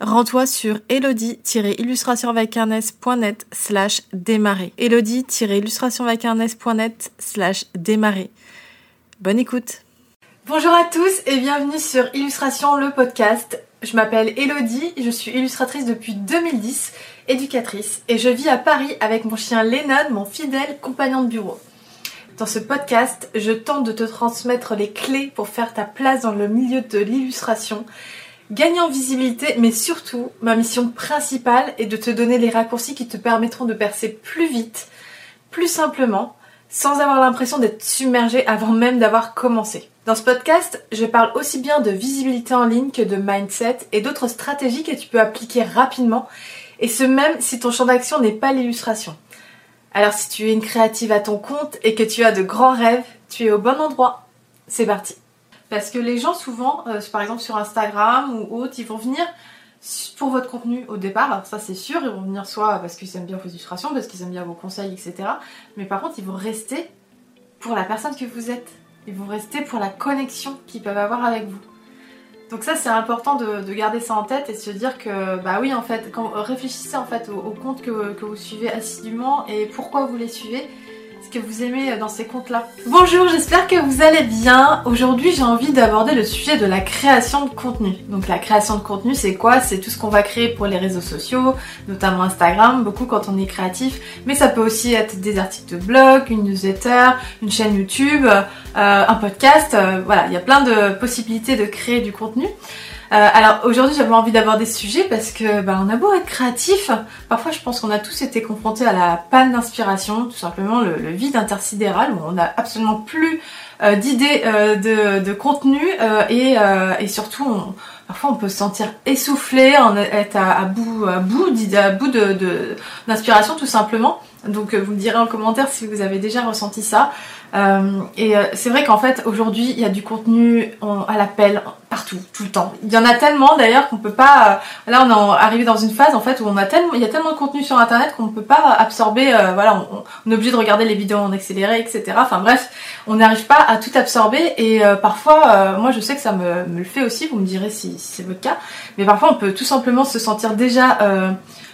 rends-toi sur elodie-illustration slash démarrer. elodie-illustration slash démarrer. Bonne écoute Bonjour à tous et bienvenue sur Illustration le podcast. Je m'appelle Elodie, je suis illustratrice depuis 2010, éducatrice et je vis à Paris avec mon chien Lennon, mon fidèle compagnon de bureau. Dans ce podcast, je tente de te transmettre les clés pour faire ta place dans le milieu de l'illustration, gagner en visibilité, mais surtout, ma mission principale est de te donner les raccourcis qui te permettront de percer plus vite, plus simplement, sans avoir l'impression d'être submergé avant même d'avoir commencé. Dans ce podcast, je parle aussi bien de visibilité en ligne que de mindset et d'autres stratégies que tu peux appliquer rapidement, et ce même si ton champ d'action n'est pas l'illustration. Alors si tu es une créative à ton compte et que tu as de grands rêves, tu es au bon endroit. C'est parti. Parce que les gens souvent, euh, par exemple sur Instagram ou autres, ils vont venir pour votre contenu au départ, ça c'est sûr, ils vont venir soit parce qu'ils aiment bien vos illustrations, parce qu'ils aiment bien vos conseils, etc. Mais par contre, ils vont rester pour la personne que vous êtes ils vont rester pour la connexion qu'ils peuvent avoir avec vous. Donc ça c'est important de, garder ça en tête et de se dire que bah oui en fait quand réfléchissez en fait aux, comptes que, que, vous suivez assidûment et pourquoi vous les suivez que vous aimez dans ces comptes-là. Bonjour, j'espère que vous allez bien. Aujourd'hui, j'ai envie d'aborder le sujet de la création de contenu. Donc la création de contenu, c'est quoi? C'est tout ce qu'on va créer pour les réseaux sociaux, notamment Instagram, beaucoup quand on est créatif, mais ça peut aussi être des articles de blog, une newsletter, une chaîne YouTube, euh, un podcast, euh, voilà, il y a plein de possibilités de créer du contenu. Euh, alors aujourd'hui j'avais envie d'aborder ce sujet parce que bah, on a beau être créatif, parfois je pense qu'on a tous été confrontés à la panne d'inspiration, tout simplement le, vide intersidéral où on n'a absolument plus euh, d'idées euh, de, contenu et, surtout parfois on peut se sentir essoufflé, être à, bout, à bout, à bout de d'inspiration tout simplement. Donc vous me direz en commentaire si vous avez déjà ressenti ça. Euh, et euh, c'est vrai qu'en fait aujourd'hui il y a du contenu à l'appel partout, tout le temps. Il y en a tellement d'ailleurs qu'on peut pas. Euh, là on est arrivé dans une phase en fait où on a tellement, il y a tellement de contenu sur internet qu'on ne peut pas absorber. voilà, on, est obligé de regarder les vidéos en accéléré, etc. Enfin bref, on n'arrive pas à tout absorber et parfois, moi je sais que ça me, me, le fait aussi. Vous me direz si, si c'est votre cas, mais parfois on peut tout simplement se sentir déjà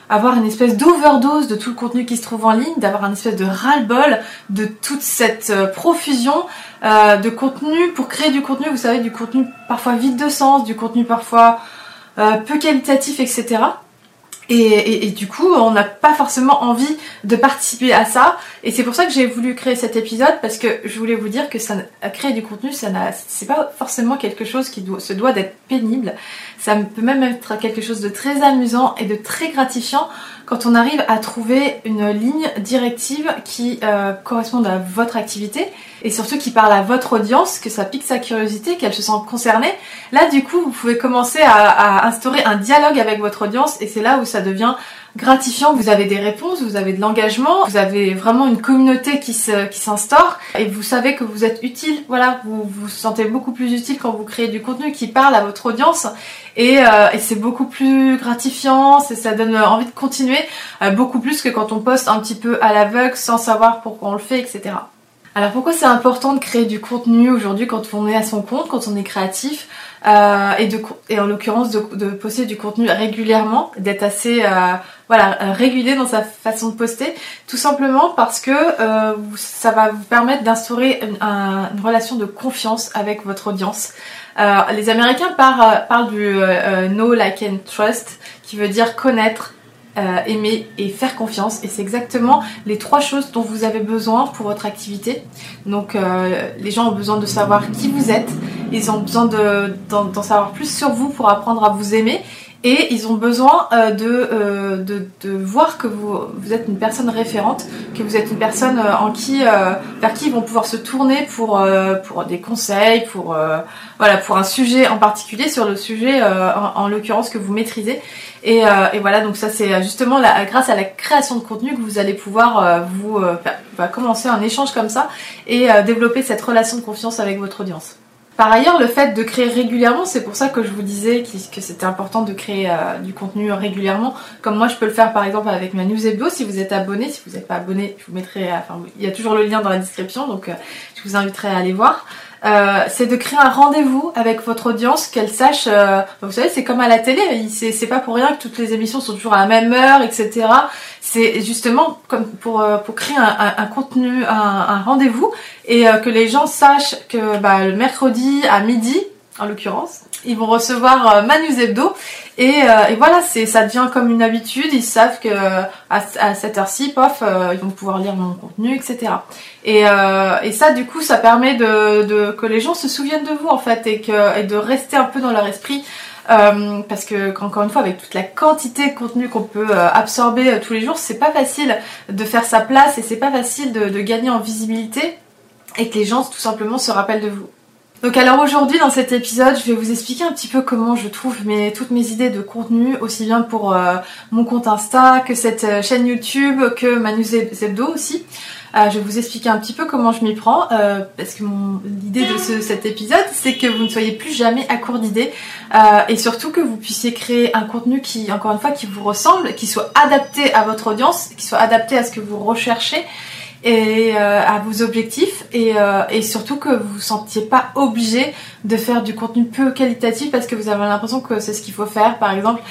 avoir une espèce d'overdose de tout le contenu qui se trouve en ligne, d'avoir une espèce de ras-le-bol de toute cette euh, profusion euh, de contenu pour créer du contenu, vous savez, du contenu parfois vide de sens, du contenu parfois euh, peu qualitatif, etc. Et, du coup, on n'a pas forcément envie de participer à ça. Et c'est pour ça que j'ai voulu créer cet épisode parce que je voulais vous dire que ça, créer du contenu, ça c'est pas forcément quelque chose qui se doit d'être pénible. Ça peut même être quelque chose de très amusant et de très gratifiant quand on arrive à trouver une ligne directive qui euh, corresponde à votre activité et surtout qui parle à votre audience, que ça pique sa curiosité, qu'elle se sent concernée. Là, du coup, vous pouvez commencer à, instaurer un dialogue avec votre audience et c'est là où ça devient gratifiant. Vous avez des réponses, vous avez de l'engagement, vous avez vraiment une communauté qui qui s'instaure et vous savez que vous êtes utile. Voilà, vous vous sentez beaucoup plus utile quand vous créez du contenu qui parle à votre audience et, euh, et c'est beaucoup plus gratifiant. Ça donne envie de continuer euh, beaucoup plus que quand on poste un petit peu à l'aveugle sans savoir pourquoi on le fait, etc. Alors pourquoi c'est important de créer du contenu aujourd'hui quand on est à son compte, quand on est créatif euh, et, de, et en l'occurrence de, de, poster du contenu régulièrement, d'être assez euh, voilà régulier dans sa façon de poster, tout simplement parce que euh, ça va vous permettre d'instaurer une, une, relation de confiance avec votre audience. Euh, les Américains parlent, parlent du Know, Like and Trust, qui veut dire connaître, aimer et faire confiance. Et c'est exactement les trois choses dont vous avez besoin pour votre activité. Donc les gens ont besoin de savoir qui vous êtes, ils ont besoin d'en savoir plus sur vous pour apprendre à vous aimer et ils ont besoin euh, euh, de, de, voir que vous, vous, êtes une personne référente, que vous êtes une personne euh, en qui, vers qui ils vont pouvoir se tourner pour, pour des conseils, pour, voilà, pour un sujet en particulier, sur le sujet en, l'occurrence que vous maîtrisez. Et, voilà, donc ça c'est justement grâce à la création de contenu que vous allez pouvoir vous bah, commencer un échange comme ça et développer cette relation de confiance avec votre audience. Par ailleurs, le fait de créer régulièrement, c'est pour ça que je vous disais que c'était important de créer euh, du contenu régulièrement. Comme moi, je peux le faire par exemple avec ma news. Si vous êtes abonné, si vous n'êtes pas abonné, je vous mettrai. Enfin, il y a toujours le lien dans la description, donc euh, je vous inviterai à aller voir. Euh, c'est de créer un rendez-vous avec votre audience, qu'elle sache. Euh, vous savez, c'est comme à la télé. C'est pas pour rien que toutes les émissions sont toujours à la même heure, etc. C'est justement comme pour euh, pour créer un, contenu, un, rendez-vous et que les gens sachent que bah, le mercredi à midi, en l'occurrence, ils vont recevoir Manu Zebdo et, et, voilà, c'est ça devient comme une habitude. Ils savent que à, cette heure-ci, pof, ils vont pouvoir lire mon contenu, etc. Et, euh, et, ça, du coup, ça permet de, de, que les gens se souviennent de vous en fait et, que, et de rester un peu dans leur esprit. Euh, parce que encore une fois, avec toute la quantité de contenu qu'on peut euh, absorber euh, tous les jours, c'est pas facile de faire sa place et c'est pas facile de, de, gagner en visibilité et que les gens tout simplement se rappellent de vous. Donc alors aujourd'hui dans cet épisode je vais vous expliquer un petit peu comment je trouve mes, toutes mes idées de contenu aussi bien pour euh, mon compte Insta que cette chaîne YouTube que Manu Zebdo aussi. Euh, je vais vous expliquer un petit peu comment je m'y prends, euh, parce que l'idée de cet épisode, c'est que vous ne soyez plus jamais à court d'idées, euh, et surtout que vous puissiez créer un contenu qui, encore une fois, qui vous ressemble, qui soit adapté à votre audience, qui soit adapté à ce que vous recherchez et à vos objectifs et, et, surtout que vous vous sentiez pas obligé de faire du contenu peu qualitatif parce que vous avez l'impression que c'est ce qu'il faut faire par exemple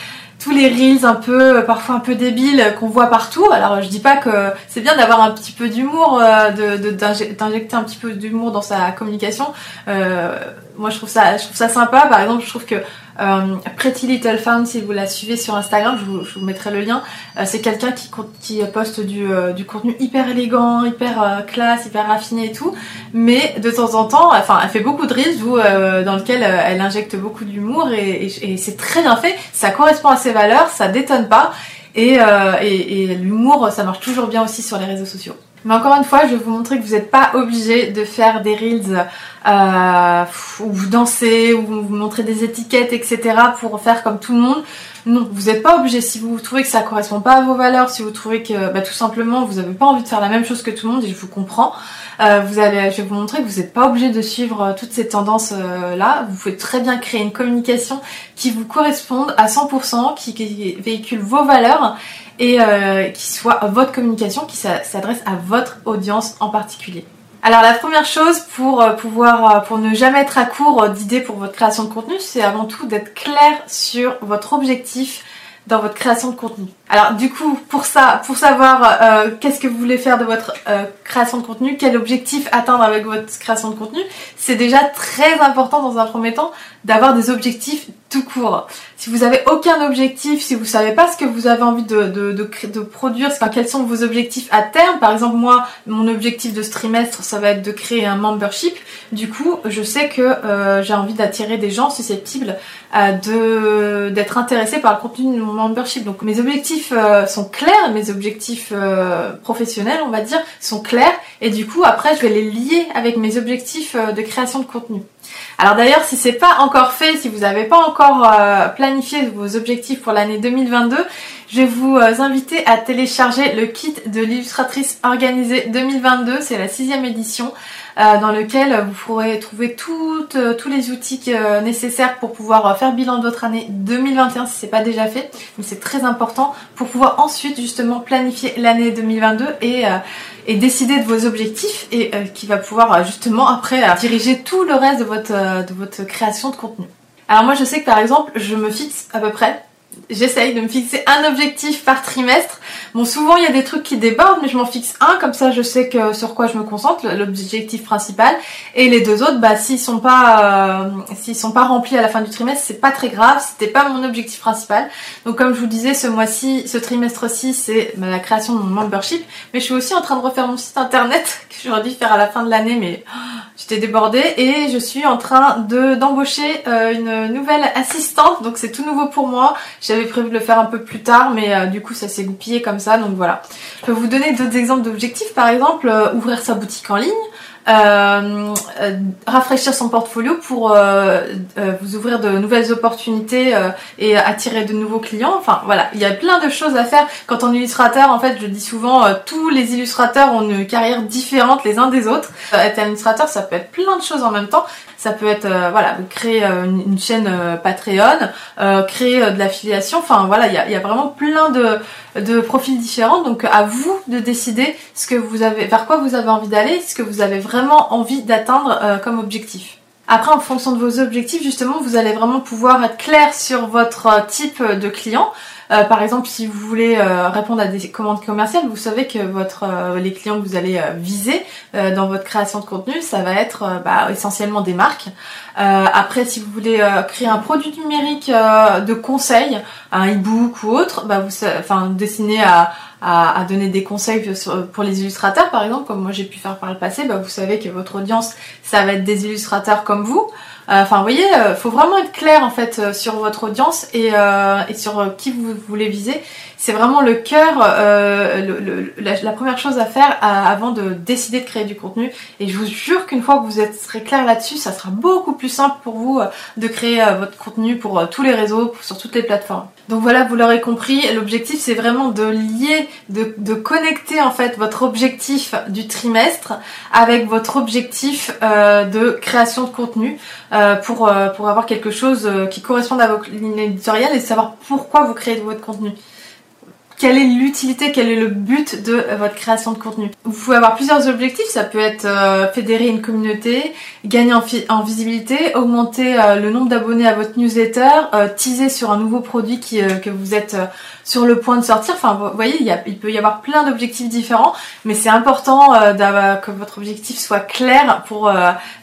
tous les reels un peu, euh, parfois un peu débiles qu'on voit partout. Alors je dis pas que c'est bien d'avoir un petit peu d'humour, euh, de d'injecter un petit peu d'humour dans sa communication. Euh, moi je trouve ça, je trouve ça sympa. Par exemple, je trouve que euh, Pretty Little Fan, si vous la suivez sur Instagram, je vous, mettrai le lien. Euh, c'est quelqu'un qui, poste du, euh, du, contenu hyper élégant, hyper classe, hyper raffiné et tout. Mais de temps en temps, enfin, elle fait beaucoup de reels où, dans lequel elle injecte beaucoup d'humour et, c'est très bien fait. Ça correspond à ses valeurs, ça détonne pas. Et l'humour, ça marche toujours bien aussi sur les réseaux sociaux. Mais encore une fois, je vais vous montrer que vous n'êtes pas obligé de faire des reels euh, où vous dansez, où vous montrez des étiquettes, etc. pour faire comme tout le monde. Non, vous n'êtes pas obligé. Si vous trouvez que ça correspond pas à vos valeurs, si vous trouvez que bah, tout simplement vous n'avez pas envie de faire la même chose que tout le monde, et je vous comprends, euh, vous allez, je vais vous montrer que vous n'êtes pas obligé de suivre euh, toutes ces tendances euh, là. Vous pouvez très bien créer une communication qui vous corresponde à 100%, qui, qui véhicule vos valeurs et qui soit votre communication qui s'adresse à votre audience en particulier. Alors la première chose pour euh, pouvoir euh, pour ne jamais être à court d'idées pour votre création de contenu, c'est avant tout d'être clair sur votre objectif dans votre création de contenu. Alors du coup, pour ça, pour savoir euh, qu'est-ce que vous voulez faire de votre euh, création de contenu, quel objectif atteindre avec votre création de contenu, c'est déjà très important dans un premier temps d'avoir des objectifs tout court. Si vous avez aucun objectif, si vous savez pas ce que vous avez envie de, de, de, de produire, quels sont vos objectifs à terme, par exemple moi, mon objectif de ce trimestre, ça va être de créer un membership. Du coup, je sais que euh, j'ai envie d'attirer des gens susceptibles de d'être intéressés par le contenu de mon membership. Donc mes objectifs euh, sont clairs, mes objectifs euh, professionnels, on va dire, sont clairs. Et du coup, après, je vais les lier avec mes objectifs euh, de création de contenu. Alors d'ailleurs, si c'est pas encore fait, si vous n'avez pas encore planifié vos objectifs pour l'année 2022, je vais vous inviter à télécharger le kit de l'illustratrice organisée 2022. C'est la sixième édition. Euh, dans lequel vous pourrez trouver euh, tous les outils euh, nécessaires pour pouvoir faire bilan de votre année 2021 si c'est pas déjà fait. Mais c'est très important pour pouvoir ensuite justement planifier l'année 2022 et, et décider de vos objectifs et qui va pouvoir justement après diriger tout le reste de votre, de votre création de contenu. Alors moi je sais que par exemple je me fixe à peu près j'essaye de me fixer un objectif par trimestre Bon, souvent il y a des trucs qui débordent, mais je m'en fixe un, comme ça je sais que sur quoi je me concentre, l'objectif principal. Et les deux autres, bah s'ils sont pas, euh, s'ils sont pas remplis à la fin du trimestre, c'est pas très grave. C'était pas mon objectif principal. Donc comme je vous disais, ce mois-ci, ce trimestre-ci, c'est bah, la création de mon membership. Mais je suis aussi en train de refaire mon site internet que j'aurais dû faire à la fin de l'année, mais oh, j'étais débordée. Et je suis en train de d'embaucher euh, une nouvelle assistante. Donc c'est tout nouveau pour moi. J'avais prévu de le faire un peu plus tard, mais euh, du coup ça s'est goupillé comme ça. Donc voilà. Je peux vous donner d'autres exemples d'objectifs. Par exemple, euh, ouvrir sa boutique en ligne. Euh, euh, rafraîchir son portfolio pour vous ouvrir de nouvelles opportunités et attirer de nouveaux clients. Enfin voilà, il y a plein de choses à faire. Quand on est illustrateur, en fait, je dis souvent, tous les illustrateurs ont une carrière différente les uns des autres. être illustrateur, ça peut être plein de choses en même temps. Ça peut être voilà, créer une, chaîne Patreon, créer de l'affiliation. Enfin voilà, il y a, vraiment plein de de profils différents. Donc à vous de décider ce que vous avez, vers quoi vous avez envie d'aller, ce que vous avez vraiment envie d'atteindre euh, comme objectif. Après, en fonction de vos objectifs, justement, vous allez vraiment pouvoir être clair sur votre euh, type de client. Euh, par exemple, si vous voulez répondre à des commandes commerciales, vous savez que votre les clients que vous allez viser dans votre création de contenu, ça va être bah, essentiellement des marques. après, si vous voulez créer un produit numérique de conseil, un e-book ou autre, bah enfin destiné à, à, donner des conseils pour les illustrateurs par exemple, comme moi j'ai pu faire par le passé, bah vous savez que votre audience ça va être des illustrateurs comme vous. Euh, enfin, vous voyez, euh, faut vraiment être clair en fait euh, sur votre audience et, et sur qui vous voulez viser c'est vraiment le cœur, euh, la, première chose à faire avant de décider de créer du contenu. Et je vous jure qu'une fois que vous êtes, serez clair là-dessus, ça sera beaucoup plus simple pour vous euh, de créer euh, votre contenu pour tous les réseaux, sur toutes les plateformes. Donc voilà, vous l'aurez compris, l'objectif c'est vraiment de lier, de, connecter en fait votre objectif du trimestre avec votre objectif de création de contenu pour, pour avoir quelque chose qui corresponde à votre ligne éditoriale et savoir pourquoi vous créez votre contenu quelle est l'utilité, quel est le but de euh, votre création de contenu. Vous pouvez avoir plusieurs objectifs, ça peut être euh, fédérer une communauté, gagner en, visibilité, augmenter euh, le nombre d'abonnés à votre newsletter, teaser sur un nouveau produit que vous êtes sur le point de sortir. Enfin, vous voyez, il peut y avoir plein d'objectifs différents, mais c'est important que votre objectif soit clair pour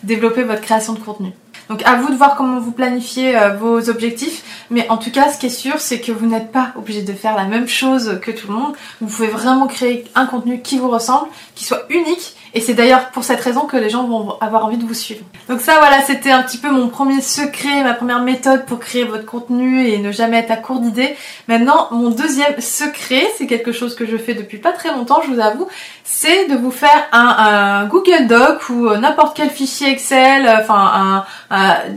développer votre création de contenu. Donc à vous de voir comment vous planifiez euh, vos objectifs. Mais en tout cas, ce qui est sûr, c'est que vous n'êtes pas obligé de faire la même chose que tout le monde. Vous pouvez vraiment créer un contenu qui vous ressemble, qui soit unique et c'est d'ailleurs pour cette raison que les gens vont avoir envie de vous suivre. Donc ça voilà, c'était un petit peu mon premier secret, ma première méthode pour créer votre contenu et ne jamais être à court d'idées. Maintenant, mon deuxième secret, c'est quelque chose que je fais depuis pas très longtemps, je vous avoue, c'est de vous faire un, Google Doc ou n'importe quel fichier Excel. Enfin,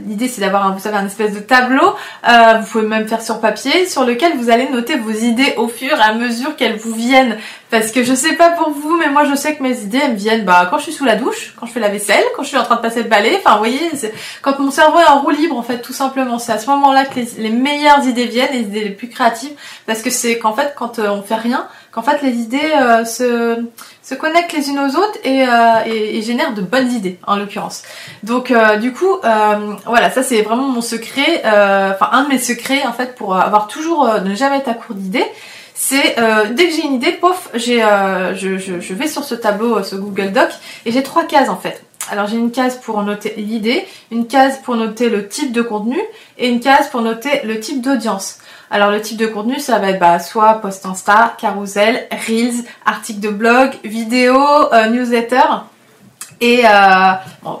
l'idée c'est d'avoir, vous savez, un espèce de tableau. Euh, vous pouvez même faire sur papier, sur lequel vous allez noter vos idées au fur et à mesure qu'elles vous viennent. Parce que je sais pas pour vous, mais moi je sais que mes idées elles me viennent bah, quand je suis sous la douche, quand je fais la vaisselle, quand je suis en train de passer le balai. Enfin, vous voyez, quand mon cerveau est en roue libre, en fait, tout simplement. C'est à ce moment-là que les, meilleures idées viennent, les idées les plus créatives. Parce que c'est qu'en fait, quand euh, on fait rien, qu'en fait, les idées euh, se, se connectent les unes aux autres et, euh, et, génèrent de bonnes idées, en l'occurrence. Donc, du coup, voilà, ça c'est vraiment mon secret, enfin, un de mes secrets, en fait, pour avoir toujours, ne jamais être à court d'idées c'est euh, dès que j'ai une idée, pof, j'ai, euh, je, je, vais sur ce tableau, euh, ce Google Doc, et j'ai trois cases en fait. Alors j'ai une case pour noter l'idée, une case pour noter le type de contenu, et une case pour noter le type d'audience. Alors le type de contenu, ça va être bah, soit post Insta, carousel, reels, article de blog, vidéo, newsletter. Et euh,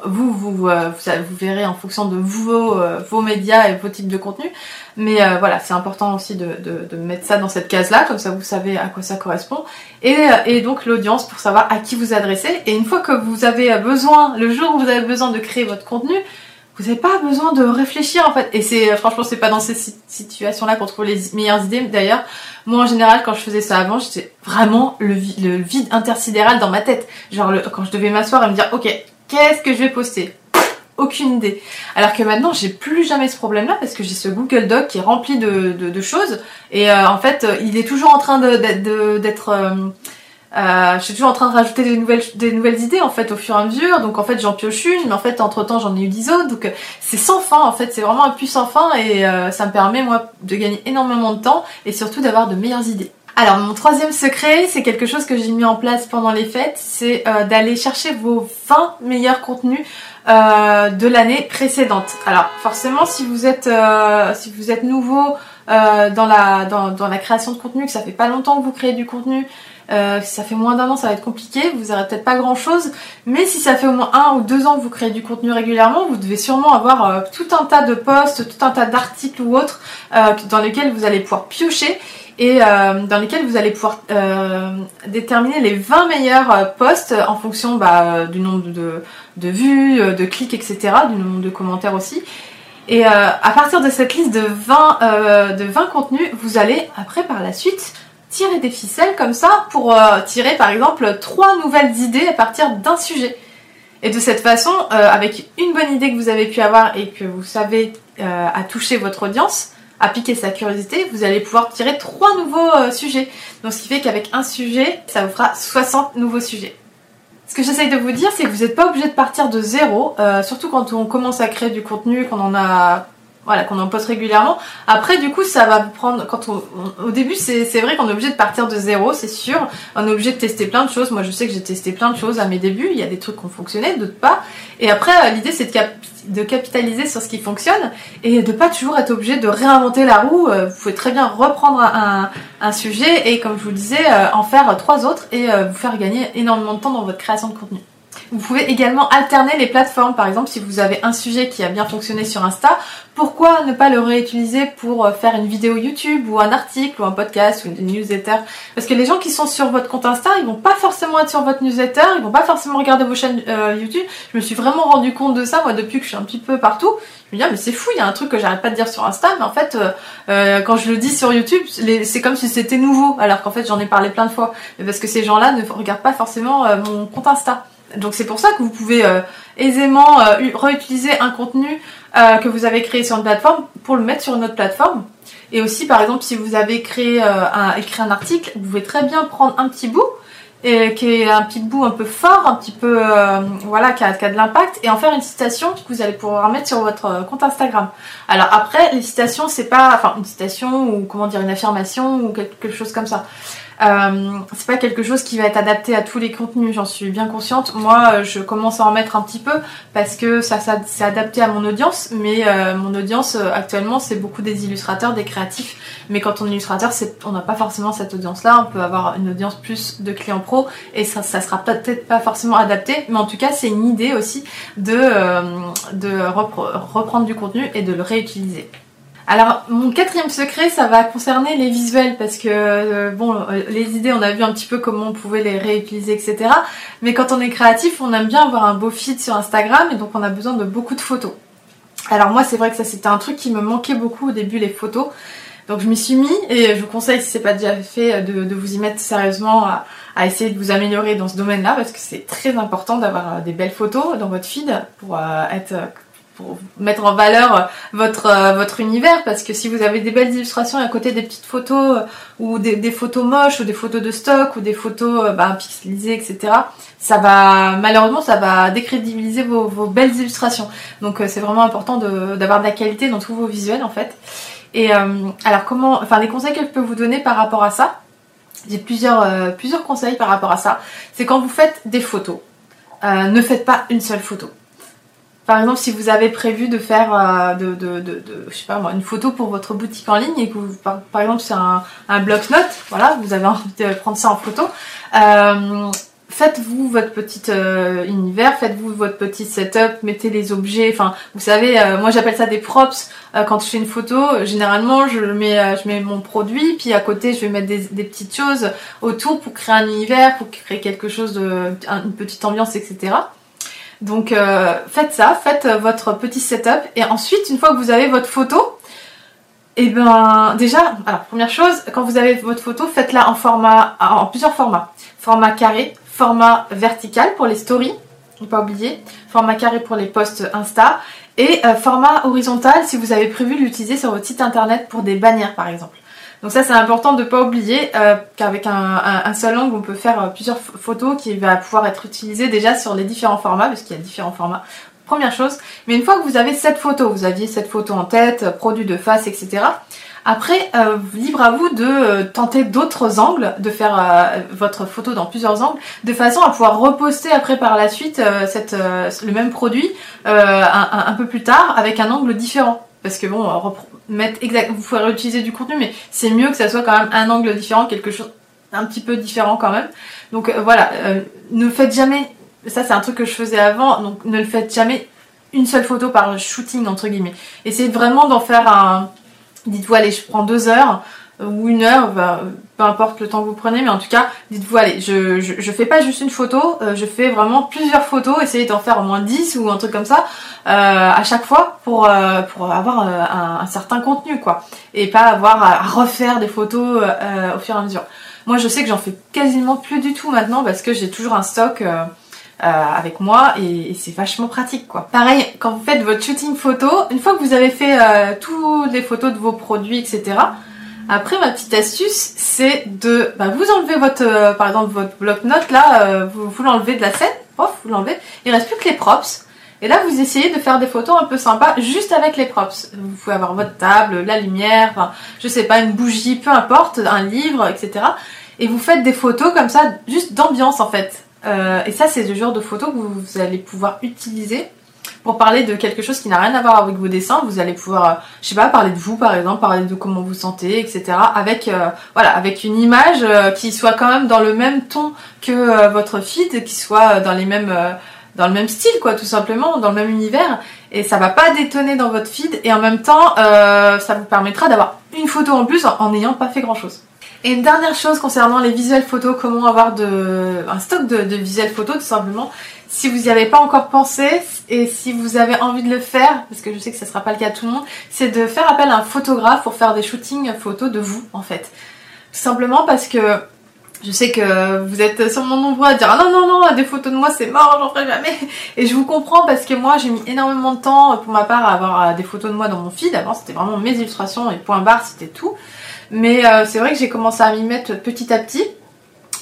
vous, vous, euh, vous, verrez en fonction de vos, euh, médias et vos types de contenus. Mais voilà, c'est important aussi de, de, mettre ça dans cette case-là, comme ça vous savez à quoi ça correspond. Et, et donc l'audience pour savoir à qui vous adressez. Et une fois que vous avez besoin, le jour où vous avez besoin de créer votre contenu, vous n'avez pas besoin de réfléchir en fait. Et c'est franchement c'est pas dans ces situations-là qu'on trouve les meilleures idées. D'ailleurs, moi en général quand je faisais ça avant, j'étais vraiment le, vide intersidéral dans ma tête. Genre quand je devais m'asseoir et me dire ok qu'est-ce que je vais poster? Aucune idée. Alors que maintenant, j'ai plus jamais ce problème-là parce que j'ai ce Google Doc qui est rempli de, choses et euh, en fait, il est toujours en train d'être euh, euh, je suis toujours en train de rajouter des nouvelles, des nouvelles idées en fait au fur et à mesure. Donc en fait j'en pioche une, mais en fait entre temps j'en ai eu dix autres. Donc euh, c'est sans fin en fait, c'est vraiment un puits sans fin et euh, ça me permet moi de gagner énormément de temps et surtout d'avoir de meilleures idées. Alors mon troisième secret, c'est quelque chose que j'ai mis en place pendant les fêtes, c'est euh, d'aller chercher vos 20 meilleurs contenus euh, de l'année précédente. Alors forcément, si vous êtes euh, si vous êtes nouveau dans la dans, la création de contenu, que ça fait pas longtemps que vous créez du contenu, si ça fait moins d'un an, ça va être compliqué. Vous aurez peut-être pas grand chose, mais si ça fait au moins un ou deux ans que vous créez du contenu régulièrement, vous devez sûrement avoir tout un tas de posts, tout un tas d'articles ou autres dans lesquels vous allez pouvoir piocher et euh, dans lesquels vous allez pouvoir euh, déterminer les 20 meilleurs euh, posts en fonction bah, du nombre de, vues, de clics, etc., du nombre de commentaires aussi. Et à partir de cette liste de 20, de 20 contenus, vous allez après par la suite tirer des ficelles comme ça pour tirer par exemple trois nouvelles idées à partir d'un sujet. Et de cette façon, avec une bonne idée que vous avez pu avoir et que vous savez à toucher votre audience, à piquer sa curiosité, vous allez pouvoir tirer trois nouveaux euh, sujets. Donc ce qui fait qu'avec un sujet, ça vous fera 60 nouveaux sujets. Ce que j'essaye de vous dire, c'est que vous n'êtes pas obligé de partir de zéro, euh, surtout quand on commence à créer du contenu, qu'on en a voilà, qu'on en poste régulièrement. Après, du coup, ça va prendre. Quand au début, c'est vrai qu'on est obligé de partir de zéro, c'est sûr. On est obligé de tester plein de choses. Moi, je sais que j'ai testé plein de choses à mes débuts. Il y a des trucs qui ont fonctionné, d'autres pas. Et après, euh, l'idée, c'est de, de, capitaliser sur ce qui fonctionne et de pas toujours être obligé de réinventer la roue. Euh, vous pouvez très bien reprendre un, un sujet et, comme je vous le disais, euh, en faire trois autres et vous faire gagner énormément de temps dans votre création de contenu. Vous pouvez également alterner les plateformes. Par exemple, si vous avez un sujet qui a bien fonctionné sur Insta, pourquoi ne pas le réutiliser pour euh, faire une vidéo YouTube ou un article ou un podcast ou une newsletter? Parce que les gens qui sont sur votre compte Insta, ils vont pas forcément être sur votre newsletter, ils vont pas forcément regarder vos chaînes euh, YouTube. Je me suis vraiment rendu compte de ça moi depuis que je suis un petit peu partout. Je me dis ah, mais c'est fou, il y a un truc que j'arrête pas de dire sur Insta, mais en fait euh, quand je le dis sur YouTube, c'est comme si c'était nouveau, alors qu'en fait j'en ai parlé plein de fois. Parce que ces gens-là ne regardent pas forcément mon compte Insta. Donc c'est pour ça que vous pouvez euh, aisément euh, réutiliser un contenu euh, que vous avez créé sur une plateforme pour le mettre sur une autre plateforme. Et aussi par exemple si vous avez créé un, écrit un article, vous pouvez très bien prendre un petit bout qui est un petit bout un peu fort, un petit peu voilà qui a, de l'impact et en faire une citation que vous allez pouvoir mettre sur votre compte Instagram. Alors après les citations c'est pas enfin une citation ou comment dire une affirmation ou quelque chose comme ça. Euh, c'est pas quelque chose qui va être adapté à tous les contenus, j'en suis bien consciente. Moi, euh, je commence à en mettre un petit peu parce que ça, c'est adapté à mon audience, mais euh, mon audience actuellement, c'est beaucoup des illustrateurs, des créatifs. Mais quand on est illustrateur, on n'a pas forcément cette audience-là. On peut avoir une audience plus de clients pro et ça, ça sera peut-être pas forcément adapté, mais en tout cas, c'est une idée aussi de reprendre du contenu et de le réutiliser. Alors mon quatrième secret, ça va concerner les visuels parce que euh, bon, euh, les idées, on a vu un petit peu comment on pouvait les réutiliser, etc. Mais quand on est créatif, on aime bien avoir un beau feed sur Instagram et donc on a besoin de beaucoup de photos. Alors moi, c'est vrai que ça c'était un truc qui me manquait beaucoup au début, les photos. Donc je m'y suis mis et je vous conseille si c'est pas déjà fait de, vous y mettre sérieusement à, essayer de vous améliorer dans ce domaine-là parce que c'est très important d'avoir des belles photos dans votre feed pour euh, être pour mettre en valeur euh, votre euh, votre univers parce que si vous avez des belles illustrations à côté des petites photos euh, ou des, photos moches ou des photos de stock ou des photos bah, pixelisées etc ça va malheureusement ça va décrédibiliser vos, vos belles illustrations. Donc c'est vraiment important d'avoir de, la qualité dans tous vos visuels en fait. Et alors comment enfin les conseils que je peux vous donner par rapport à ça j'ai plusieurs plusieurs conseils par rapport à ça. C'est quand vous faites des photos. Ne faites pas une seule photo par exemple, si vous avez prévu de faire euh, je sais pas moi, une photo pour votre boutique en ligne et que vous, par, exemple c'est un, bloc-notes, voilà, vous avez envie de prendre ça en photo, euh, faites-vous votre petit euh, univers, faites-vous votre petit setup, mettez les objets, enfin vous savez, moi j'appelle ça des props quand je fais une photo, généralement je mets, je mets mon produit, puis à côté je vais mettre des, des, petites choses autour pour créer un univers, pour créer quelque chose de, une petite ambiance, etc. Donc euh, faites ça, faites euh, votre petit setup et ensuite une fois que vous avez votre photo, et eh ben déjà, alors première chose, quand vous avez votre photo, faites-la en plusieurs formats. Format carré, format vertical pour les stories, ne pas oublier, format carré pour les posts Insta et euh, format horizontal si vous avez prévu l'utiliser sur votre site internet pour des bannières par exemple. Donc ça c'est important de ne pas oublier euh, qu'avec un, seul angle on peut faire euh, plusieurs photos qui va pouvoir être utilisées déjà sur les différents formats parce qu'il y a différents formats. Première chose, mais une fois que vous avez cette photo, vous aviez cette photo en tête, euh, produit de face, etc. Après, euh, libre à vous de euh, tenter d'autres angles, de faire euh, votre photo dans plusieurs angles, de façon à pouvoir reposter après par la suite cette, le même produit un, un, peu plus tard avec un angle différent. Parce que bon, mettre exact, vous pouvez réutiliser du contenu, mais c'est mieux que ça soit quand même un angle différent, quelque chose un petit peu différent quand même. Donc voilà, ne faites jamais, ça c'est un truc que je faisais avant, donc ne le faites jamais une seule photo par shooting entre guillemets. Essayez vraiment d'en faire un dites-vous allez je prends deux heures euh, ou une heure, bah, peu importe le temps que vous prenez, mais en tout cas, dites-vous, allez, je, je, fais pas juste une photo, euh, je fais vraiment plusieurs photos, essayez d'en faire au moins 10 ou un truc comme ça, euh, à chaque fois pour, pour avoir un, certain contenu, quoi. Et pas avoir à refaire des photos au fur et à mesure. Moi, je sais que j'en fais quasiment plus du tout maintenant parce que j'ai toujours un stock euh, avec moi et, c'est vachement pratique quoi. Pareil, quand vous faites votre shooting photo, une fois que vous avez fait euh, toutes les photos de vos produits, etc. Après, ma petite astuce, c'est de bah, vous enlever votre, euh, par exemple, votre bloc-notes là, vous, vous l'enlevez de la scène, pof, vous l'enlevez. Il reste plus que les props. Et là, vous essayez de faire des photos un peu sympas juste avec les props. Vous pouvez avoir votre table, la lumière, enfin, je sais pas, une bougie, peu importe, un livre, etc. Et vous faites des photos comme ça, juste d'ambiance en fait. Euh, et ça, c'est le genre de photos que vous, allez pouvoir utiliser pour parler de quelque chose qui n'a rien à voir avec vos dessins. Vous allez pouvoir, euh, je sais pas, parler de vous par exemple, parler de comment vous sentez, etc. Avec, euh, voilà, avec une image qui soit quand même dans le même ton que votre feed, qui soit dans les mêmes, dans le même style, quoi, tout simplement, dans le même univers. Et ça va pas détonner dans votre feed. Et en même temps, ça vous permettra d'avoir une photo en plus en n'ayant pas fait grand chose. Et une dernière chose concernant les visuels photos, comment avoir de, un stock de, visuels photos tout simplement. Si vous n'y avez pas encore pensé et si vous avez envie de le faire, parce que je sais que ce ne sera pas le cas de tout le monde, c'est de faire appel à un photographe pour faire des shootings photos de vous en fait. Tout simplement parce que je sais que vous êtes sûrement nombreux à dire ah non non non des photos de moi c'est mort j'en ferai jamais et je vous comprends parce que moi j'ai mis énormément de temps pour ma part à avoir des photos de moi dans mon feed avant c'était vraiment mes illustrations et point barre c'était tout mais euh, c'est vrai que j'ai commencé à m'y mettre petit à petit.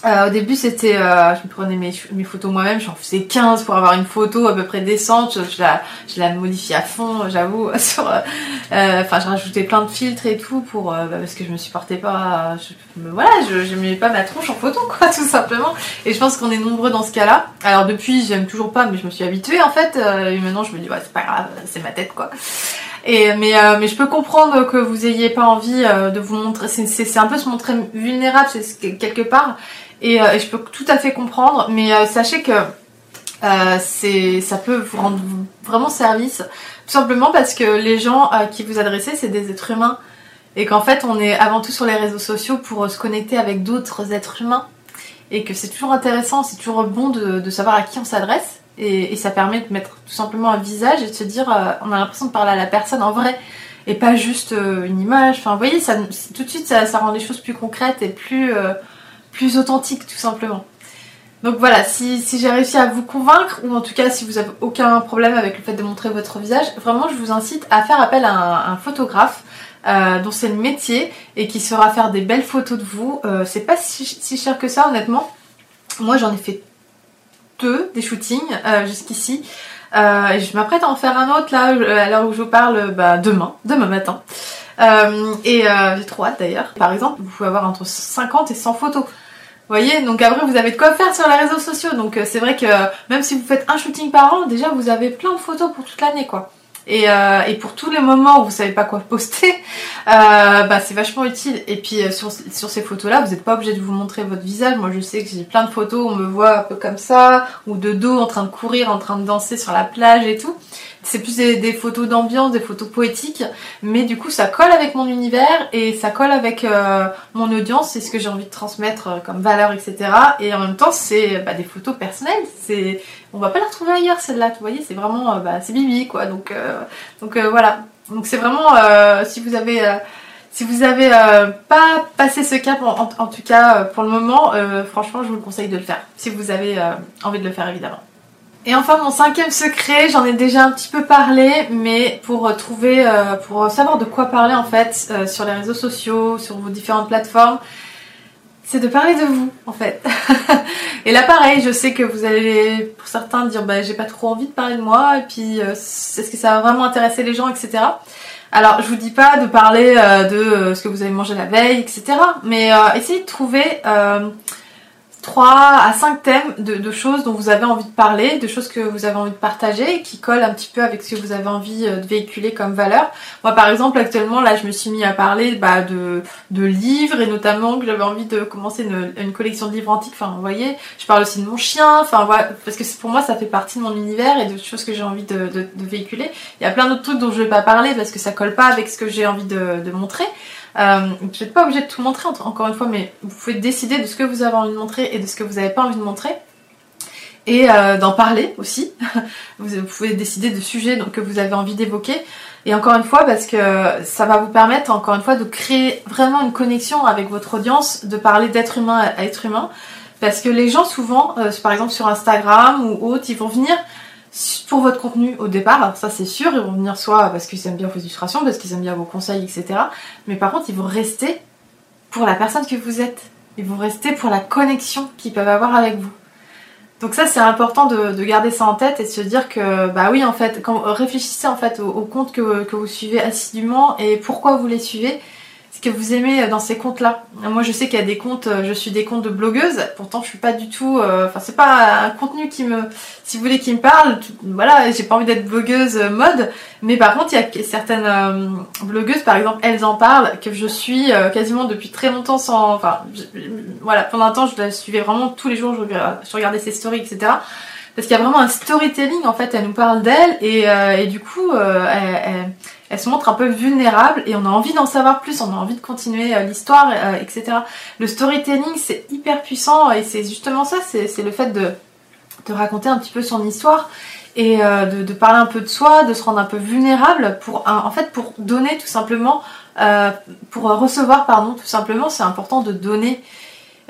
Euh, au début, c'était, euh, je me prenais mes, photos moi-même, j'en faisais 15 pour avoir une photo à peu près décente. Je, la, je la modifie à fond, j'avoue. Enfin, je rajoutais plein de filtres et tout pour bah, parce que je me supportais pas. Je, voilà, je, mets pas ma tronche en photo, quoi, tout simplement. Et je pense qu'on est nombreux dans ce cas-là. Alors depuis, j'aime toujours pas, mais je me suis habituée en fait. et maintenant, je me dis, ouais, c'est pas grave, c'est ma tête, quoi. Et, mais, euh, mais je peux comprendre que vous ayez pas envie euh, de vous montrer. C'est un peu se montrer vulnérable quelque part. Et, euh, et, je peux tout à fait comprendre. Mais sachez que c'est ça peut vous rendre vraiment service. Tout simplement parce que les gens qui vous adressez, c'est des êtres humains. Et qu'en fait, on est avant tout sur les réseaux sociaux pour se connecter avec d'autres êtres humains. Et que c'est toujours intéressant, c'est toujours bon de, de savoir à qui on s'adresse. Et, ça permet de mettre tout simplement un visage et de se dire, euh, on a l'impression de parler à la personne en vrai et pas juste euh, une image. Enfin, vous voyez, tout de suite, ça, rend les choses plus concrètes et plus, euh, authentiques, tout simplement. Donc voilà, si, j'ai réussi à vous convaincre, ou en tout cas si vous avez aucun problème avec le fait de montrer votre visage, vraiment je vous incite à faire appel à un, photographe dont c'est le métier et qui saura faire des belles photos de vous. c'est pas si, cher que ça honnêtement. Moi j'en ai fait des shootings euh, jusqu'ici. Euh, je m'apprête à en faire un autre là, à l'heure où je vous parle, bah, demain, demain matin. Euh, et j'ai trop hâte d'ailleurs. Par exemple, vous pouvez avoir entre 50 et 100 photos. Vous voyez, donc après vous avez de quoi faire sur les réseaux sociaux. Donc c'est vrai que même si vous faites un shooting par an, déjà vous avez plein de photos pour toute l'année quoi. Et, euh, et, pour tous les moments où vous savez pas quoi poster, euh, bah, c'est vachement utile. Et puis euh, sur, sur ces photos-là, vous n'êtes pas obligé de vous montrer votre visage. Moi, je sais que j'ai plein de photos où on me voit un peu comme ça, ou de dos en train de courir, en train de danser sur la plage et tout c'est plus des, photos d'ambiance, des photos poétiques, mais du coup ça colle avec mon univers et ça colle avec euh, mon audience, c'est ce que j'ai envie de transmettre euh, comme valeur, etc. Et en même temps c'est bah, des photos personnelles, c'est on va pas la retrouver ailleurs celle-là, vous voyez, c'est vraiment euh, bah, c'est Bibi quoi, donc donc voilà, donc c'est vraiment si vous avez si vous avez pas passé ce cap, en, en tout cas pour le moment, franchement je vous le conseille de le faire, si vous avez envie de le faire évidemment. Et enfin mon cinquième secret, j'en ai déjà un petit peu parlé, mais pour trouver, euh, pour savoir de quoi parler en fait euh, sur les réseaux sociaux, sur vos différentes plateformes, c'est de parler de vous en fait. et là pareil, je sais que vous allez pour certains dire bah j'ai pas trop envie de parler de moi et puis euh, est-ce que ça va vraiment intéresser les gens, etc. Alors je vous dis pas de parler euh, de ce que vous avez mangé la veille, etc. Mais essayez de trouver 3 à 5 thèmes de, choses dont vous avez envie de parler, de choses que vous avez envie de partager, qui collent un petit peu avec ce que vous avez envie euh, de véhiculer comme valeur. Moi par exemple actuellement là je me suis mis à parler bah, de, de livres et notamment que j'avais envie de commencer une, une, collection de livres antiques, enfin vous voyez, je parle aussi de mon chien, enfin voilà, parce que pour moi ça fait partie de mon univers et de choses que j'ai envie de, de, de, véhiculer. Il y a plein d'autres trucs dont je vais pas parler parce que ça colle pas avec ce que j'ai envie de, montrer. Euh, vous n'êtes pas obligé de tout montrer encore une fois, mais vous pouvez décider de ce que vous avez envie de montrer et de ce que vous n'avez pas envie de montrer. Et euh, d'en parler aussi. vous pouvez décider de sujets que vous avez envie d'évoquer. Et encore une fois, parce que ça va vous permettre, encore une fois, de créer vraiment une connexion avec votre audience, de parler d'être humain à être humain. Parce que les gens, souvent, euh, par exemple sur Instagram ou autre, ils vont venir pour votre contenu au départ, ça c'est sûr, ils vont venir soit parce qu'ils aiment bien vos illustrations, parce qu'ils aiment bien vos conseils, etc. Mais par contre, ils vont rester pour la personne que vous êtes. Ils vont rester pour la connexion qu'ils peuvent avoir avec vous. Donc ça c'est important de, garder ça en tête et de se dire que bah oui en fait quand réfléchissez en fait aux, comptes que, que, vous suivez assidûment et pourquoi vous les suivez ce que vous aimez dans ces comptes-là. Moi, je sais qu'il y a des comptes, euh, je suis des comptes de blogueuses, pourtant je suis pas du tout, euh, enfin c'est pas un contenu qui me, si vous voulez, qui me parle. voilà, j'ai pas envie d'être blogueuse euh, mode, mais par contre, il y a certaines blogueuses, par exemple, elles en parlent, que je suis quasiment depuis très longtemps sans, enfin, voilà, pendant un temps, je la suivais vraiment tous les jours, je, regardais ses stories, etc parce qu'il y a vraiment un storytelling en fait elle nous parle d'elle et, du coup elle se montre un peu vulnérable et on a envie d'en savoir plus, on a envie de continuer euh, l'histoire, euh, etc. Le storytelling, c'est hyper puissant et c'est justement ça, c'est le fait de, raconter un petit peu son histoire et euh, de, parler un peu de soi, de se rendre un peu vulnérable pour en fait pour donner tout simplement pour recevoir pardon tout simplement c'est important de donner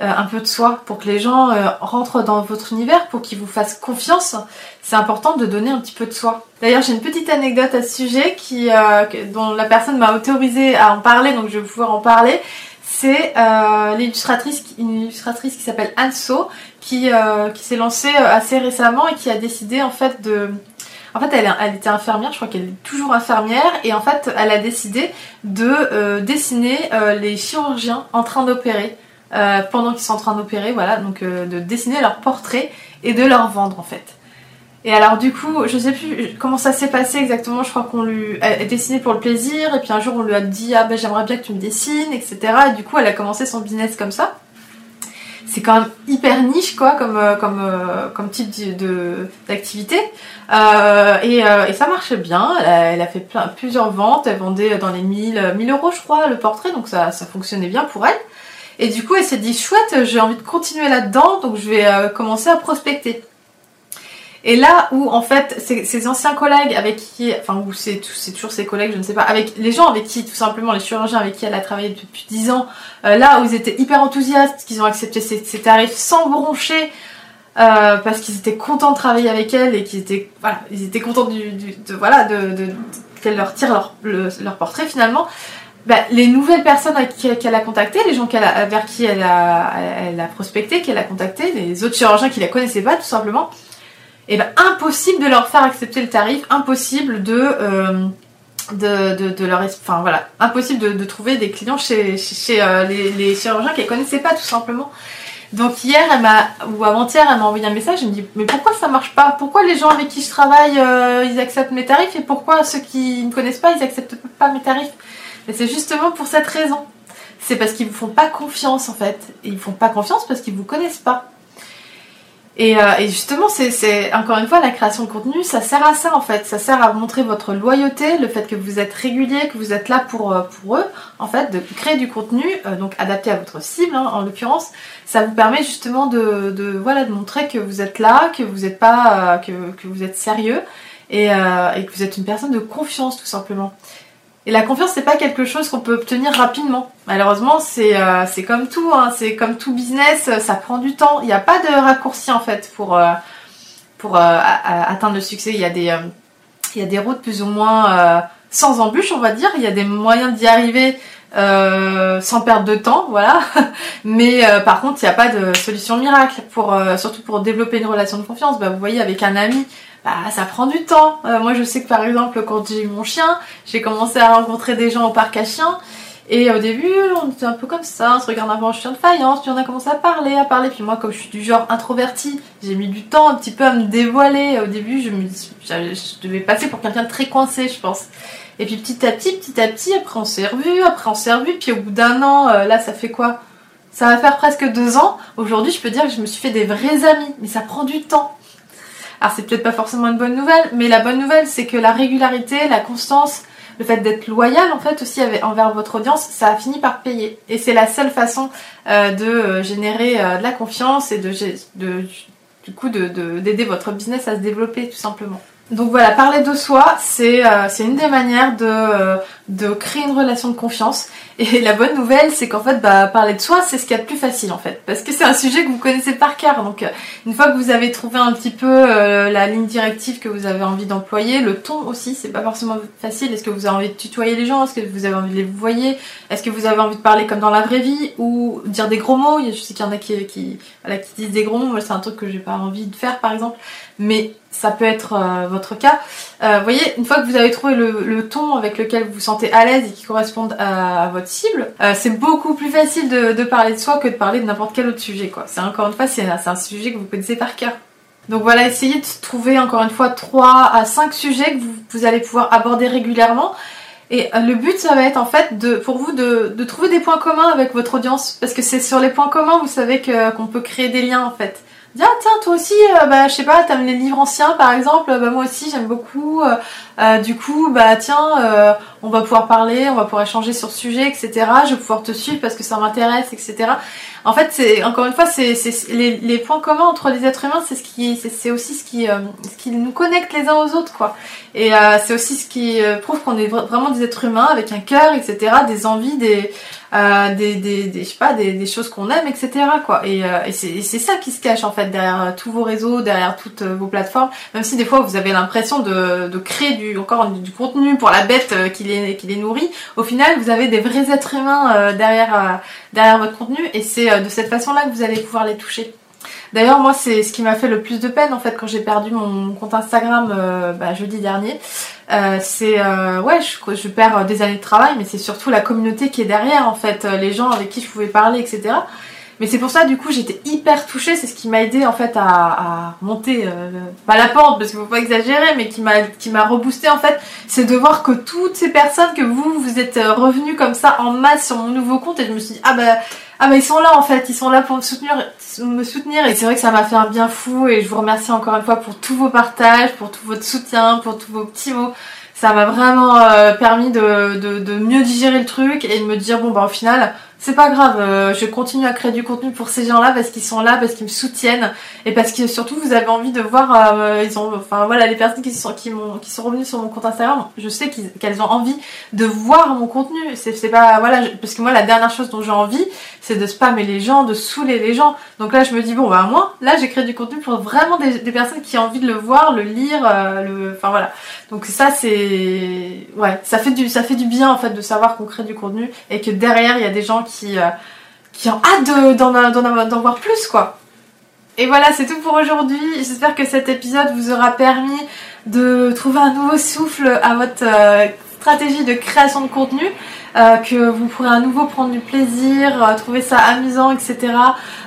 un peu de soi pour que les gens euh, rentrent dans votre univers, pour qu'ils vous fassent confiance. C'est important de donner un petit peu de soi. D'ailleurs, j'ai une petite anecdote à ce sujet euh, dont la personne m'a autorisé à en parler, donc je vais pouvoir en parler. C'est l'illustratrice, une illustratrice qui s'appelle Anso, qui, qui s'est lancée assez récemment et qui a décidé en fait de, en fait, elle, était infirmière, je crois qu'elle est toujours infirmière, et en fait, elle a décidé de dessiner les chirurgiens en train d'opérer. Euh, pendant qu'ils sont en train d'opérer, voilà, donc euh, de dessiner leurs portraits et de leur vendre en fait. Et alors du coup, je sais plus comment ça s'est passé exactement, je crois qu'on lui a dessiné pour le plaisir, et puis un jour on lui a dit ah ben j'aimerais bien que tu me dessines, etc. Et du coup elle a commencé son business comme ça. C'est quand même hyper niche quoi comme, euh, comme, comme type d'activité. et, et, ça marchait bien, elle a, fait plusieurs ventes, elle vendait dans les 1000, 1000 euros je crois le portrait, donc ça, ça fonctionnait bien pour elle. Et du coup, elle s'est dit chouette, j'ai envie de continuer là-dedans, donc je vais euh, commencer à prospecter. Et là où en fait ses, anciens collègues avec qui, enfin ou c'est toujours ses collègues, je ne sais pas, avec les gens avec qui tout simplement les chirurgiens avec qui elle a travaillé depuis 10 ans, euh, là où ils étaient hyper enthousiastes, qu'ils ont accepté ses, tarifs sans broncher, euh, parce qu'ils étaient contents de travailler avec elle et qu'ils étaient ils étaient contents de voilà de, qu'elle leur tire leur portrait finalement. Bah, les nouvelles personnes qu'elle a contactées, les gens vers qui elle a, elle a prospecté, qu'elle a contacté, les autres chirurgiens qui la connaissaient pas tout simplement, et eh ben impossible de leur faire accepter le tarif, impossible de, euh, leur, enfin voilà, impossible de, trouver des clients chez, euh, les, les, chirurgiens qu'elle connaissait pas tout simplement. Donc hier, elle m'a ou avant-hier, elle m'a envoyé un message. Elle me dit mais pourquoi ça marche pas? Pourquoi les gens avec qui je travaille, euh, ils acceptent mes tarifs et pourquoi ceux qui ne connaissent pas, ils acceptent pas mes tarifs? Et c'est justement pour cette raison. C'est parce qu'ils vous font pas confiance en fait. Et ils font pas confiance parce qu'ils vous connaissent pas. Et, euh, justement, c'est encore une fois la création de contenu, ça sert à ça en fait. Ça sert à montrer votre loyauté, le fait que vous êtes régulier, que vous êtes là pour, euh, pour eux, en fait, de créer du contenu, euh, donc adapté à votre cible hein, en l'occurrence. Ça vous permet justement de, voilà, de montrer que vous êtes là, que vous êtes pas, que, que, vous êtes sérieux et que vous êtes une personne de confiance tout simplement. Et la confiance, c'est pas quelque chose qu'on peut obtenir rapidement. Malheureusement, c'est euh, comme tout, hein, c'est comme tout business, ça prend du temps. Il n'y a pas de raccourci en fait pour, euh, euh, atteindre le succès. Il y, a des, routes plus ou moins sans embûches, on va dire. Il y a des moyens d'y arriver euh, sans perdre de temps, voilà. Mais euh, par contre, il n'y a pas de solution miracle pour euh, surtout pour développer une relation de confiance. Bah, vous voyez, avec un ami, bah, ça prend du temps. moi, je sais que par exemple, quand j'ai eu mon chien, j'ai commencé à rencontrer des gens au parc à chiens. Et au début, on était un peu comme ça, on se regarde un peu en chien de faïence, puis on a commencé à parler, à parler. Puis moi, comme je suis du genre introverti, j'ai mis du temps un petit peu à me dévoiler. Au début, je me je devais passer pour quelqu'un de très coincé, je pense. Et puis petit à petit, petit à petit, après on s'est revu, après on s'est revu, puis au bout d'un an, euh, là ça fait quoi? Ça va faire presque deux ans. Aujourd'hui, je peux dire que je me suis fait des vrais amis, mais ça prend du temps. Alors c'est peut-être pas forcément une bonne nouvelle, mais la bonne nouvelle c'est que la régularité, la constance, le fait d'être loyal en fait aussi envers votre audience, ça a fini par payer. Et c'est la seule façon euh, de euh, générer de la confiance et de, de du coup d'aider votre business à se développer tout simplement. Donc voilà, parler de soi, c'est euh, une des manières de, euh, de créer une relation de confiance. Et la bonne nouvelle, c'est qu'en fait, bah, parler de soi, c'est ce qu'il y a de plus facile en fait. Parce que c'est un sujet que vous connaissez par cœur. Donc euh, une fois que vous avez trouvé un petit peu euh, la ligne directive que vous avez envie d'employer, le ton aussi, c'est pas forcément facile. Est-ce que vous avez envie de tutoyer les gens? Est-ce que vous avez envie de les voyer Est-ce que vous avez envie de parler comme dans la vraie vie Ou dire des gros mots? Je sais qu'il y en a qui, qui, voilà, qui disent des gros mots. Moi, c'est un truc que j'ai pas envie de faire par exemple. Mais ça peut être euh, votre cas. Euh, vous voyez, une fois que vous avez trouvé le, ton avec lequel vous vous sentez à l'aise et qui correspond à, votre cible, euh, c'est beaucoup plus facile de, parler de soi que de parler de n'importe quel autre sujet. C'est encore une fois, c'est un sujet que vous connaissez par cœur. Donc voilà, essayez de trouver encore une fois 3 à 5 sujets que vous, allez pouvoir aborder régulièrement. Et le but, ça va être en fait de, pour vous de trouver des points communs avec votre audience. Parce que c'est sur les points communs, vous savez qu'on peut créer des liens en fait. Ah tiens toi aussi euh, bah je sais pas t'aimes les livres anciens par exemple. Bah moi aussi j'aime beaucoup. Euh, euh, du coup bah tiens on va pouvoir parler on va pouvoir échanger sur ce sujet etc je vais pouvoir te suivre parce que ça m'intéresse etc en fait c'est encore une fois c'est les, les, points communs entre les êtres humains c'est ce qui c'est aussi ce qui ce qui nous connecte les uns aux autres quoi. Et c'est aussi ce qui prouve qu'on est vraiment des êtres humains avec un cœur etc des envies des euh, des, des, des, je sais pas, des, des choses qu'on aime, etc. Quoi. Et, euh, et c'est ça qui se cache en fait derrière euh, tous vos réseaux, derrière toutes vos plateformes. Même si des fois vous avez l'impression de, de créer du encore du, contenu pour la bête qui les, qui les nourrit, au final vous avez des vrais êtres humains derrière derrière votre contenu et c'est de cette façon-là que vous allez pouvoir les toucher. D'ailleurs, moi, c'est ce qui m'a fait le plus de peine en fait quand j'ai perdu mon compte Instagram euh, bah, jeudi dernier. Euh, c'est euh, ouais, je, je, perds des années de travail, mais c'est surtout la communauté qui est derrière en fait, les gens avec qui je pouvais parler, etc. Mais c'est pour ça, du coup, j'étais hyper touchée. C'est ce qui m'a aidé en fait à, monter, pas la pente parce qu'il faut pas exagérer, mais qui m'a qui m'a reboosté en fait. C'est de voir que toutes ces personnes que vous vous êtes revenus comme ça en masse sur mon nouveau compte et je me suis dit ah bah ah mais ils sont là en fait, ils sont là pour me soutenir, me soutenir. Et c'est vrai que ça m'a fait un bien fou. Et je vous remercie encore une fois pour tous vos partages, pour tout votre soutien, pour tous vos petits mots. Ça m'a vraiment euh, permis de, de, de, mieux digérer le truc et de me dire bon bah au final c'est pas grave, euh, je continue à créer du contenu pour ces gens-là parce qu'ils sont là, parce qu'ils me soutiennent et parce que surtout vous avez envie de voir, euh, ils ont, enfin voilà, les personnes qui sont qui m'ont, qui sont revenues sur mon compte Instagram, je sais qu'elles ont envie de voir mon contenu. C'est, pas voilà, parce que moi la dernière chose dont j'ai envie, c'est de spammer les gens, de saouler les gens. Donc là je me dis bon bah moi là j'ai créé du contenu pour vraiment des, des, personnes qui ont envie de le voir, le lire, euh, le, enfin voilà. Donc ça c'est, ouais, ça fait du, ça fait du bien en fait de savoir qu'on crée du contenu et que derrière il y a des gens qui qui, euh, qui ont hâte d'en voir plus quoi. Et voilà, c'est tout pour aujourd'hui. J'espère que cet épisode vous aura permis de trouver un nouveau souffle à votre euh, stratégie de création de contenu. Euh, que vous pourrez à nouveau prendre du plaisir, euh, trouver ça amusant, etc.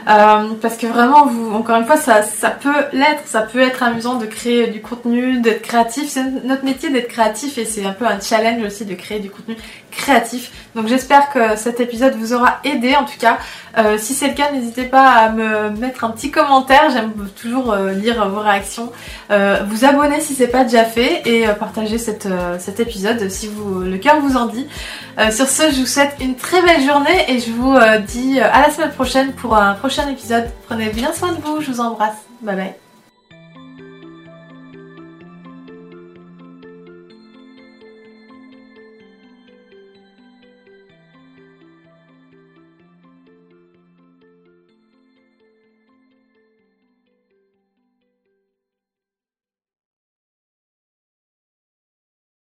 Euh, parce que vraiment, vous, encore une fois, ça, ça peut l'être, ça peut être amusant de créer du contenu, d'être créatif. C'est notre métier d'être créatif et c'est un peu un challenge aussi de créer du contenu créatif. Donc j'espère que cet épisode vous aura aidé en tout cas. Euh, si c'est le cas, n'hésitez pas à me mettre un petit commentaire. J'aime toujours euh, lire vos réactions. Vous abonner si c'est pas déjà fait et partager cet épisode si vous le cœur vous en dit. Sur ce, je vous souhaite une très belle journée et je vous dis à la semaine prochaine pour un prochain épisode. Prenez bien soin de vous. Je vous embrasse. Bye bye.